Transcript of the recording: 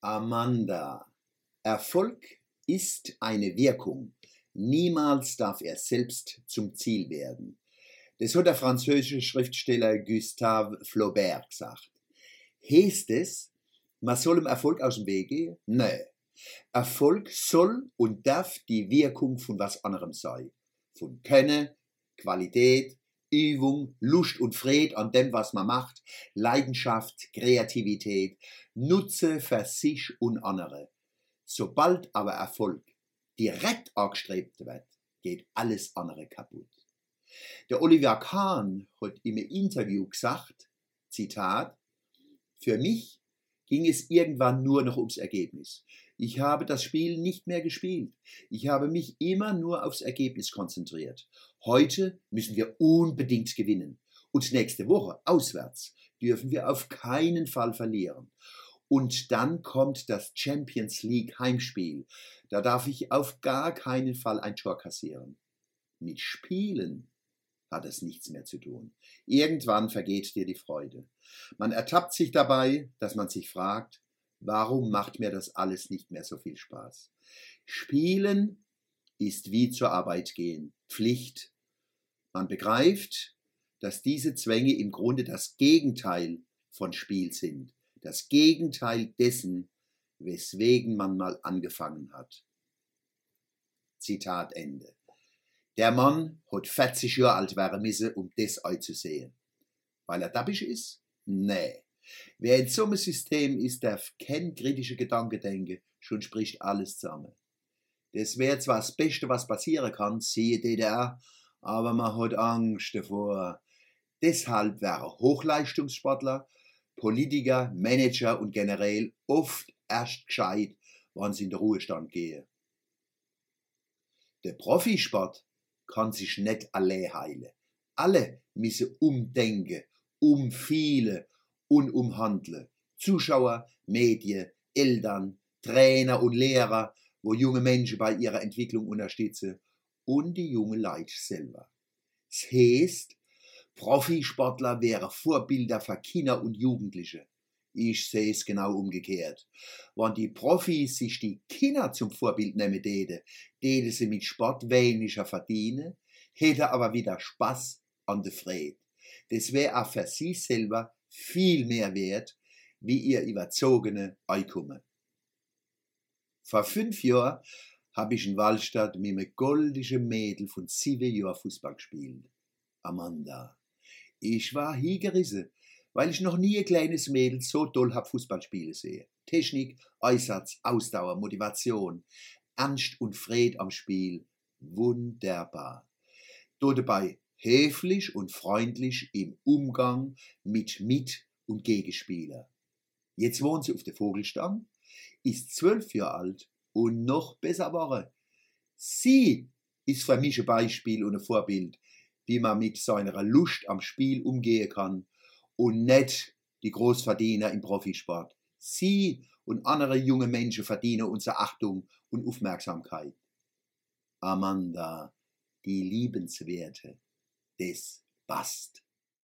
Amanda. Erfolg ist eine Wirkung. Niemals darf er selbst zum Ziel werden. Das hat der französische Schriftsteller Gustave Flaubert gesagt. Heißt es, man soll dem Erfolg aus dem Weg gehen? Nein. Erfolg soll und darf die Wirkung von was anderem sein. Von Können, Qualität, Übung, Lust und Fried an dem, was man macht, Leidenschaft, Kreativität, Nutze für sich und andere. Sobald aber Erfolg direkt angestrebt wird, geht alles andere kaputt. Der Oliver Kahn hat im Interview gesagt, Zitat, für mich ging es irgendwann nur noch ums Ergebnis. Ich habe das Spiel nicht mehr gespielt. Ich habe mich immer nur aufs Ergebnis konzentriert. Heute müssen wir unbedingt gewinnen. Und nächste Woche, auswärts, dürfen wir auf keinen Fall verlieren. Und dann kommt das Champions League Heimspiel. Da darf ich auf gar keinen Fall ein Tor kassieren. Mit Spielen hat es nichts mehr zu tun. Irgendwann vergeht dir die Freude. Man ertappt sich dabei, dass man sich fragt, Warum macht mir das alles nicht mehr so viel Spaß? Spielen ist wie zur Arbeit gehen, Pflicht. Man begreift, dass diese Zwänge im Grunde das Gegenteil von Spiel sind, das Gegenteil dessen, weswegen man mal angefangen hat. Zitat Ende. Der Mann hat 40 Jahre alt werden müssen, um das einzusehen. Weil er dabbisch ist? Nee. Wer in so einem System ist, darf kein kritische Gedanke denken, schon spricht alles zusammen. Das wäre zwar das Beste, was passieren kann, siehe DDR, aber man hat Angst davor. Deshalb wären Hochleistungssportler, Politiker, Manager und generell oft erst gescheit, wann sie in den Ruhestand gehen. Der Profisport kann sich nicht alle heilen. Alle müssen umdenken, umfielen und umhandeln. Zuschauer, Medien, Eltern, Trainer und Lehrer, wo junge Menschen bei ihrer Entwicklung unterstützen und die junge Leute selber. Es heißt, Profisportler wären Vorbilder für Kinder und Jugendliche. Ich sehe es genau umgekehrt. Wenn die Profis sich die Kinder zum Vorbild nehmen täten, täten sie mit Sport weniger verdienen, hätte aber wieder Spaß an der Freude. Das wäre auch für sie selber viel mehr wert wie ihr überzogene Einkommen. Vor fünf Jahren habe ich in Wallstadt mit einem goldischen Mädel von sieben Jahren Fußball gespielt. Amanda. Ich war hingerissen, weil ich noch nie ein kleines Mädel so toll hab Fußball spielen sehen. Technik, Einsatz, Ausdauer, Motivation, Ernst und Fred am Spiel. Wunderbar. Dort dabei höflich und freundlich im Umgang mit Mit- und Gegenspieler. Jetzt wohnt sie auf der Vogelstamm, ist zwölf Jahre alt und noch besser war. Sie ist für mich ein Beispiel und ein Vorbild, wie man mit seiner Lust am Spiel umgehen kann und nicht die Großverdiener im Profisport. Sie und andere junge Menschen verdienen unsere Achtung und Aufmerksamkeit. Amanda, die Liebenswerte. this bust.